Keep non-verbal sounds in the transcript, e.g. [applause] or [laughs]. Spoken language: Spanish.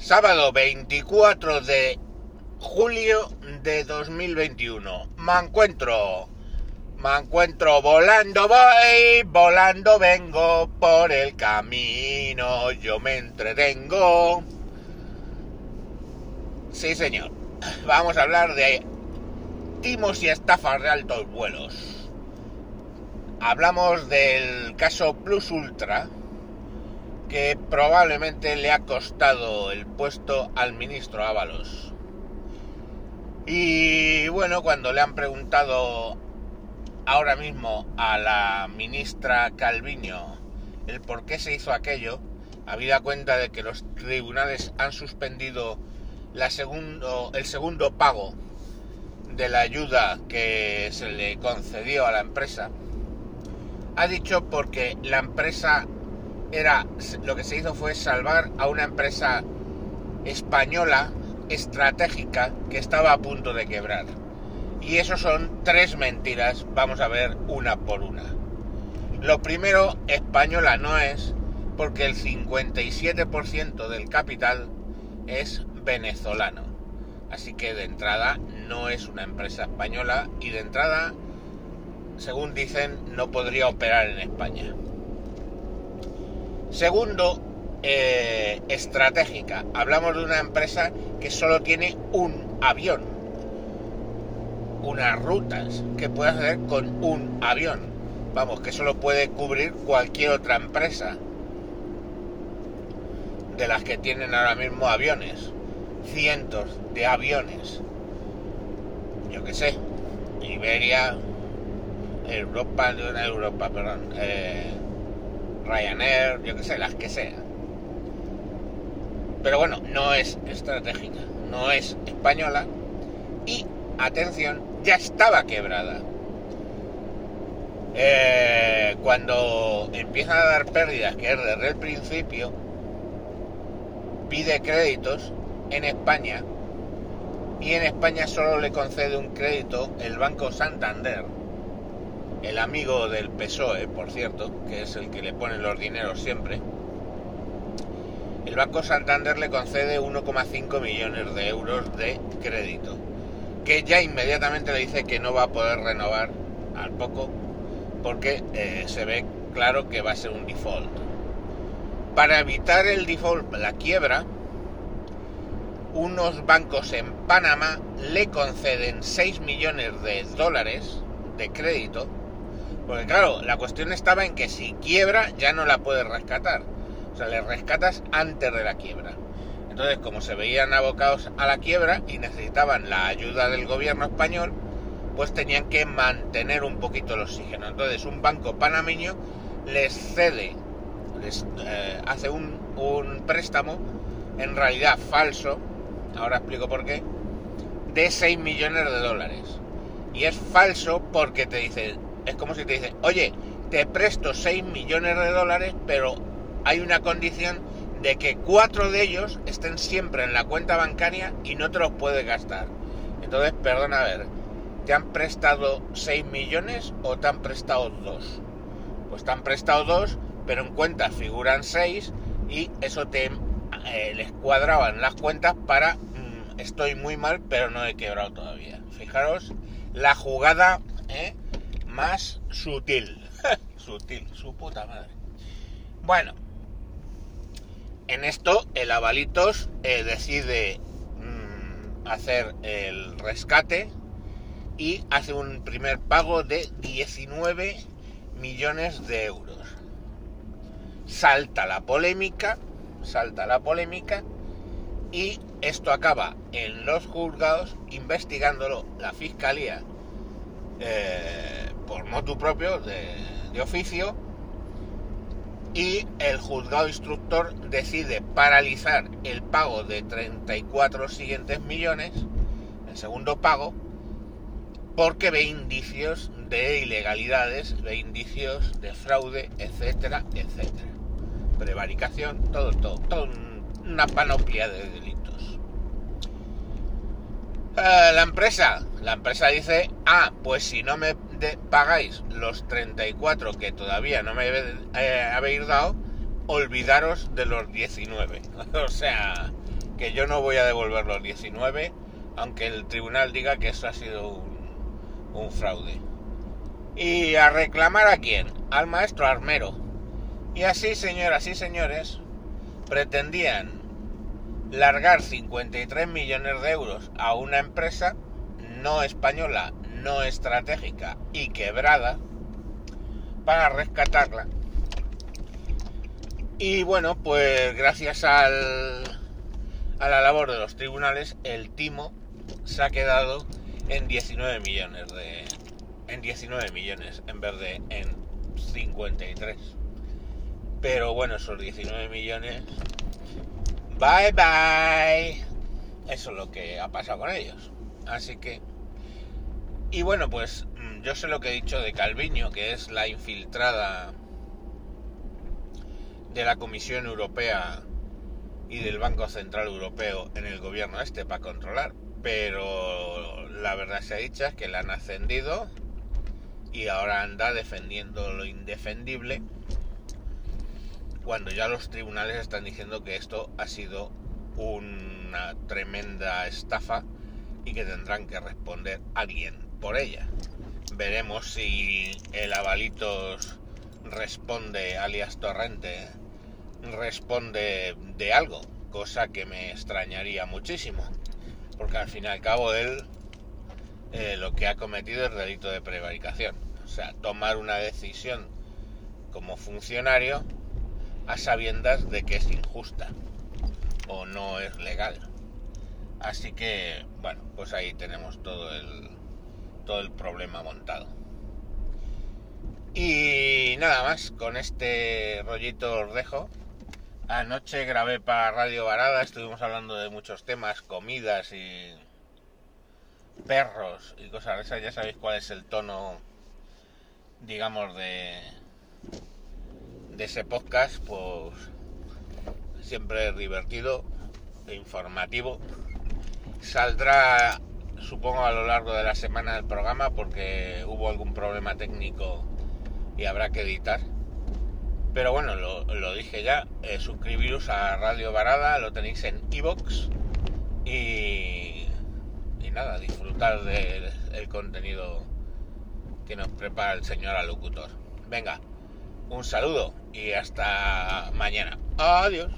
Sábado 24 de julio de 2021. Me encuentro, me encuentro volando voy, volando vengo por el camino, yo me entretengo. Sí, señor. Vamos a hablar de timos y estafas de altos vuelos. Hablamos del caso Plus Ultra, que probablemente le ha costado el puesto al ministro Ábalos. Y bueno, cuando le han preguntado ahora mismo a la ministra Calviño el por qué se hizo aquello, habida cuenta de que los tribunales han suspendido la el segundo pago de la ayuda que se le concedió a la empresa, ha dicho porque la empresa era lo que se hizo fue salvar a una empresa española estratégica que estaba a punto de quebrar. Y eso son tres mentiras, vamos a ver una por una. Lo primero, española no es, porque el 57% del capital es venezolano. Así que de entrada no es una empresa española y de entrada, según dicen, no podría operar en España. Segundo, eh, estratégica. Hablamos de una empresa que solo tiene un avión. Unas rutas que puede hacer con un avión. Vamos, que solo puede cubrir cualquier otra empresa de las que tienen ahora mismo aviones. Cientos de aviones. Yo qué sé. Iberia, Europa, Europa, perdón. Eh, Ryanair, yo que sé, las que sean. Pero bueno, no es estratégica, no es española y, atención, ya estaba quebrada. Eh, cuando empiezan a dar pérdidas, que es desde el principio, pide créditos en España y en España solo le concede un crédito el Banco Santander el amigo del PSOE, por cierto, que es el que le pone los dineros siempre, el Banco Santander le concede 1,5 millones de euros de crédito, que ya inmediatamente le dice que no va a poder renovar al poco, porque eh, se ve claro que va a ser un default. Para evitar el default, la quiebra, unos bancos en Panamá le conceden 6 millones de dólares de crédito porque claro, la cuestión estaba en que si quiebra ya no la puedes rescatar. O sea, le rescatas antes de la quiebra. Entonces, como se veían abocados a la quiebra y necesitaban la ayuda del gobierno español, pues tenían que mantener un poquito el oxígeno. Entonces, un banco panameño les cede, les eh, hace un, un préstamo, en realidad falso, ahora explico por qué, de 6 millones de dólares. Y es falso porque te dice, es como si te dicen, oye, te presto 6 millones de dólares, pero hay una condición de que cuatro de ellos estén siempre en la cuenta bancaria y no te los puedes gastar. Entonces, perdona, a ver, ¿te han prestado 6 millones o te han prestado 2? Pues te han prestado 2, pero en cuentas figuran 6 y eso te eh, les cuadraban las cuentas para mm, estoy muy mal, pero no he quebrado todavía. Fijaros la jugada, ¿eh? Más sutil. [laughs] sutil, su puta madre. Bueno, en esto el Avalitos eh, decide mm, hacer el rescate y hace un primer pago de 19 millones de euros. Salta la polémica, salta la polémica y esto acaba en los juzgados investigándolo la fiscalía eh, por motu propio, de, oficio, y el juzgado instructor decide paralizar el pago de 34 siguientes millones, el segundo pago, porque ve indicios de ilegalidades, ve indicios de fraude, etcétera, etcétera. Prevaricación, todo, todo, todo una panoplia de delitos. Eh, la empresa, la empresa dice, ah, pues si no me pagáis los 34 que todavía no me eh, habéis dado, olvidaros de los 19. [laughs] o sea, que yo no voy a devolver los 19, aunque el tribunal diga que eso ha sido un, un fraude. ¿Y a reclamar a quién? Al maestro armero. Y así, señoras y señores, pretendían largar 53 millones de euros a una empresa no española, no estratégica y quebrada para rescatarla. Y bueno, pues gracias al, a la labor de los tribunales, el timo se ha quedado en 19 millones de en 19 millones en vez de en 53. Pero bueno, esos 19 millones bye bye. Eso es lo que ha pasado con ellos. Así que y bueno, pues mm, yo sé lo que he dicho de Calviño, que es la infiltrada de la Comisión Europea y del Banco Central Europeo en el gobierno este para controlar. Pero la verdad se ha dicho es que la han ascendido y ahora anda defendiendo lo indefendible cuando ya los tribunales están diciendo que esto ha sido una tremenda estafa y que tendrán que responder alguien por ella. Veremos si el Avalitos responde, alias Torrente, responde de algo, cosa que me extrañaría muchísimo, porque al fin y al cabo él eh, lo que ha cometido es delito de prevaricación, o sea, tomar una decisión como funcionario a sabiendas de que es injusta o no es legal. Así que, bueno, pues ahí tenemos todo el, todo el problema montado. Y nada más, con este rollito os dejo. Anoche grabé para Radio Varada, estuvimos hablando de muchos temas, comidas y perros y cosas de esas. Ya sabéis cuál es el tono, digamos, de, ese podcast, pues siempre divertido e informativo. Saldrá supongo a lo largo de la semana del programa porque hubo algún problema técnico y habrá que editar. Pero bueno, lo, dije ya, eh, suscribiros a Radio Varada, lo tenéis en iVoox y, y nada, disfrutar del contenido que nos prepara el señor alocutor. Venga, un saludo y hasta mañana. Adiós.